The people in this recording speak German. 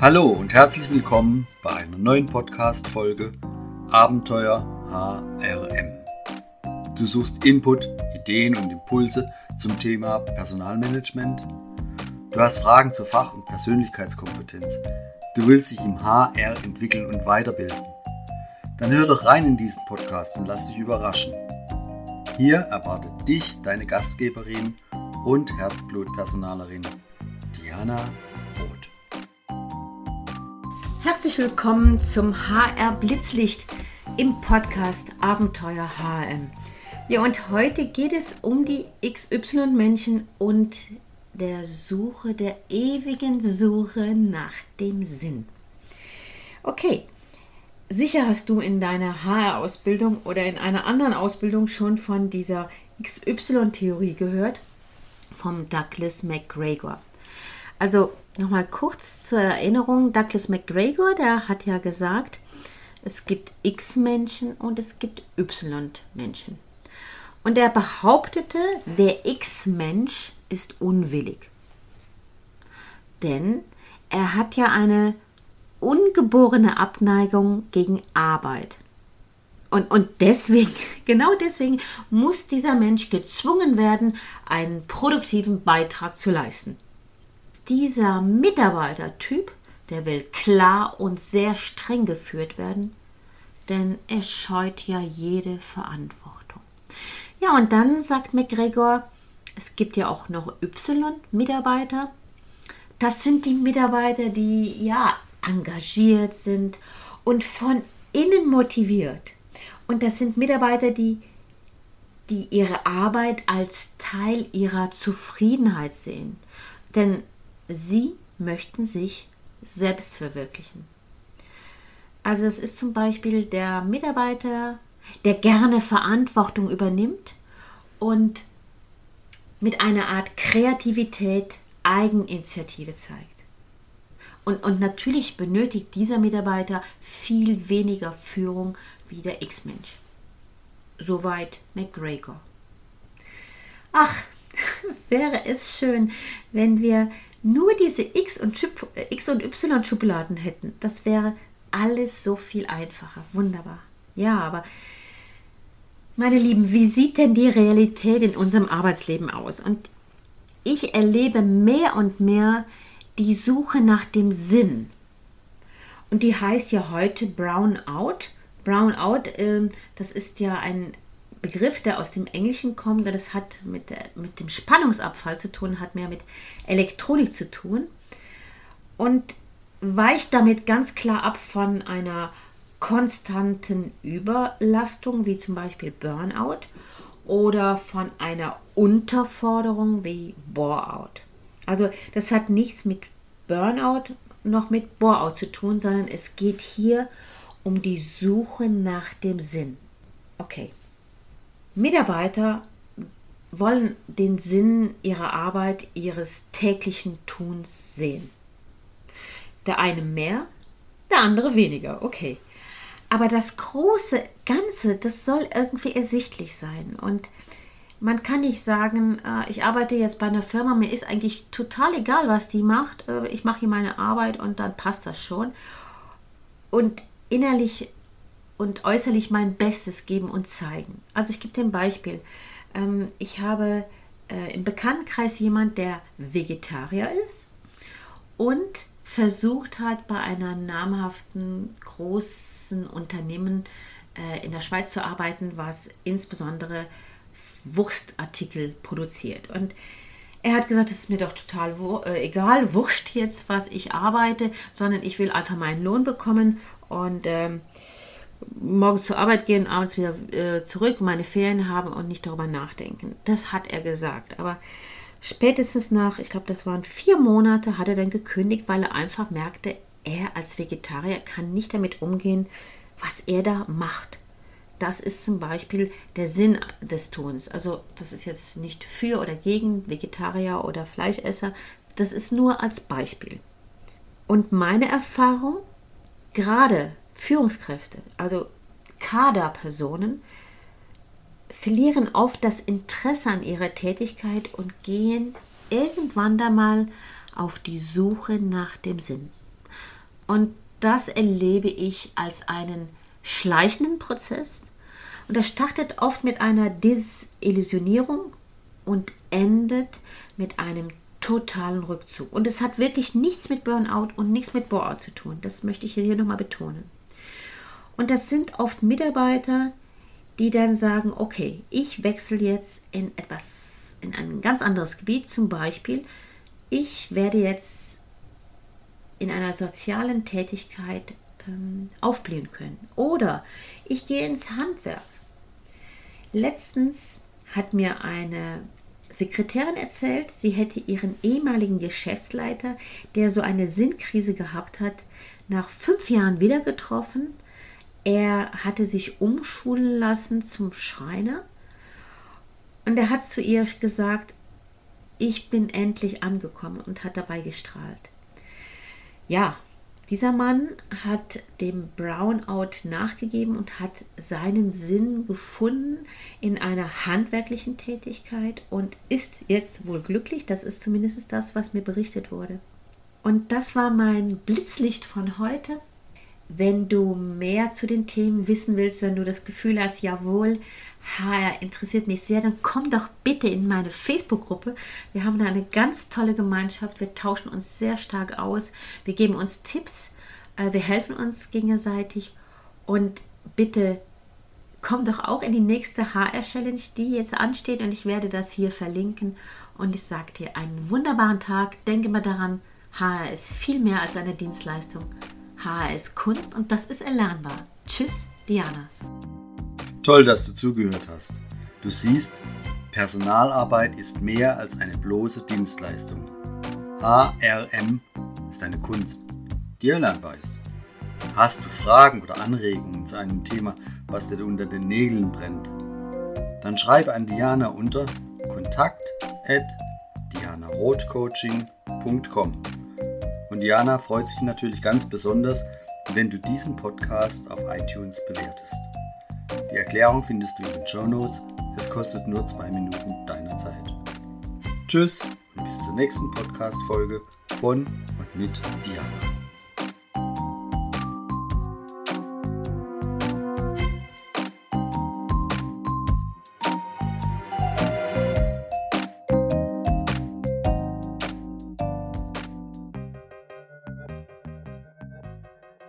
Hallo und herzlich willkommen bei einer neuen Podcast-Folge Abenteuer HRM. Du suchst Input, Ideen und Impulse zum Thema Personalmanagement. Du hast Fragen zur Fach- und Persönlichkeitskompetenz. Du willst dich im HR entwickeln und weiterbilden. Dann hör doch rein in diesen Podcast und lass dich überraschen. Hier erwartet dich deine Gastgeberin und Herzblutpersonalerin Diana. Herzlich willkommen zum HR Blitzlicht im Podcast Abenteuer HM. Ja, und heute geht es um die XY-Menschen und der Suche, der ewigen Suche nach dem Sinn. Okay, sicher hast du in deiner HR-Ausbildung oder in einer anderen Ausbildung schon von dieser XY-Theorie gehört, vom Douglas McGregor. Also nochmal kurz zur Erinnerung, Douglas McGregor, der hat ja gesagt, es gibt X-Menschen und es gibt Y-Menschen. Und er behauptete, der X-Mensch ist unwillig. Denn er hat ja eine ungeborene Abneigung gegen Arbeit. Und, und deswegen, genau deswegen muss dieser Mensch gezwungen werden, einen produktiven Beitrag zu leisten dieser Mitarbeitertyp, der will klar und sehr streng geführt werden, denn er scheut ja jede Verantwortung. Ja, und dann sagt McGregor, es gibt ja auch noch Y-Mitarbeiter. Das sind die Mitarbeiter, die ja engagiert sind und von innen motiviert. Und das sind Mitarbeiter, die, die ihre Arbeit als Teil ihrer Zufriedenheit sehen. Denn Sie möchten sich selbst verwirklichen. Also es ist zum Beispiel der Mitarbeiter, der gerne Verantwortung übernimmt und mit einer Art Kreativität Eigeninitiative zeigt. Und, und natürlich benötigt dieser Mitarbeiter viel weniger Führung wie der X-Mensch. Soweit McGregor. Ach, wäre es schön, wenn wir nur diese X und, X und Y-Schubladen hätten, das wäre alles so viel einfacher. Wunderbar. Ja, aber meine Lieben, wie sieht denn die Realität in unserem Arbeitsleben aus? Und ich erlebe mehr und mehr die Suche nach dem Sinn. Und die heißt ja heute Brownout. Brownout, äh, das ist ja ein Begriff, der aus dem Englischen kommt, das hat mit, mit dem Spannungsabfall zu tun, hat mehr mit Elektronik zu tun und weicht damit ganz klar ab von einer konstanten Überlastung, wie zum Beispiel Burnout, oder von einer Unterforderung wie Boreout. Also das hat nichts mit Burnout noch mit Boreout zu tun, sondern es geht hier um die Suche nach dem Sinn. Okay. Mitarbeiter wollen den Sinn ihrer Arbeit, ihres täglichen Tuns sehen. Der eine mehr, der andere weniger, okay. Aber das große Ganze, das soll irgendwie ersichtlich sein. Und man kann nicht sagen, äh, ich arbeite jetzt bei einer Firma, mir ist eigentlich total egal, was die macht. Äh, ich mache hier meine Arbeit und dann passt das schon. Und innerlich und äußerlich mein Bestes geben und zeigen. Also ich gebe dir ein Beispiel. Ähm, ich habe äh, im Bekanntenkreis jemand, der Vegetarier ist und versucht hat, bei einer namhaften großen Unternehmen äh, in der Schweiz zu arbeiten, was insbesondere Wurstartikel produziert. Und er hat gesagt, es ist mir doch total äh, egal, wurscht jetzt, was ich arbeite, sondern ich will einfach meinen Lohn bekommen und ähm, morgens zur Arbeit gehen, abends wieder äh, zurück, meine Ferien haben und nicht darüber nachdenken. Das hat er gesagt. Aber spätestens nach, ich glaube, das waren vier Monate, hat er dann gekündigt, weil er einfach merkte, er als Vegetarier kann nicht damit umgehen, was er da macht. Das ist zum Beispiel der Sinn des Tuns. Also das ist jetzt nicht für oder gegen Vegetarier oder Fleischesser. Das ist nur als Beispiel. Und meine Erfahrung, gerade Führungskräfte, also Kaderpersonen, verlieren oft das Interesse an ihrer Tätigkeit und gehen irgendwann da mal auf die Suche nach dem Sinn. Und das erlebe ich als einen schleichenden Prozess. Und das startet oft mit einer Desillusionierung und endet mit einem totalen Rückzug. Und es hat wirklich nichts mit Burnout und nichts mit Bore zu tun. Das möchte ich hier nochmal betonen. Und das sind oft Mitarbeiter, die dann sagen, okay, ich wechsle jetzt in etwas, in ein ganz anderes Gebiet, zum Beispiel, ich werde jetzt in einer sozialen Tätigkeit ähm, aufblühen können. Oder ich gehe ins Handwerk. Letztens hat mir eine Sekretärin erzählt, sie hätte ihren ehemaligen Geschäftsleiter, der so eine Sinnkrise gehabt hat, nach fünf Jahren wieder getroffen er hatte sich umschulen lassen zum Schreiner und er hat zu ihr gesagt, ich bin endlich angekommen und hat dabei gestrahlt. Ja, dieser Mann hat dem Brownout nachgegeben und hat seinen Sinn gefunden in einer handwerklichen Tätigkeit und ist jetzt wohl glücklich. Das ist zumindest das, was mir berichtet wurde. Und das war mein Blitzlicht von heute. Wenn du mehr zu den Themen wissen willst, wenn du das Gefühl hast, jawohl, HR interessiert mich sehr, dann komm doch bitte in meine Facebook-Gruppe. Wir haben da eine ganz tolle Gemeinschaft. Wir tauschen uns sehr stark aus. Wir geben uns Tipps. Äh, wir helfen uns gegenseitig. Und bitte komm doch auch in die nächste HR-Challenge, die jetzt ansteht. Und ich werde das hier verlinken. Und ich sage dir einen wunderbaren Tag. Denke mal daran, HR ist viel mehr als eine Dienstleistung. HR ist Kunst und das ist erlernbar. Tschüss, Diana. Toll, dass du zugehört hast. Du siehst, Personalarbeit ist mehr als eine bloße Dienstleistung. HRM ist eine Kunst, die erlernbar ist. Hast du Fragen oder Anregungen zu einem Thema, was dir unter den Nägeln brennt? Dann schreibe an Diana unter kontakt at dianarothcoaching.com. Und Diana freut sich natürlich ganz besonders, wenn du diesen Podcast auf iTunes bewertest. Die Erklärung findest du in den Show Notes. Es kostet nur zwei Minuten deiner Zeit. Tschüss und bis zur nächsten Podcast-Folge von und mit Diana.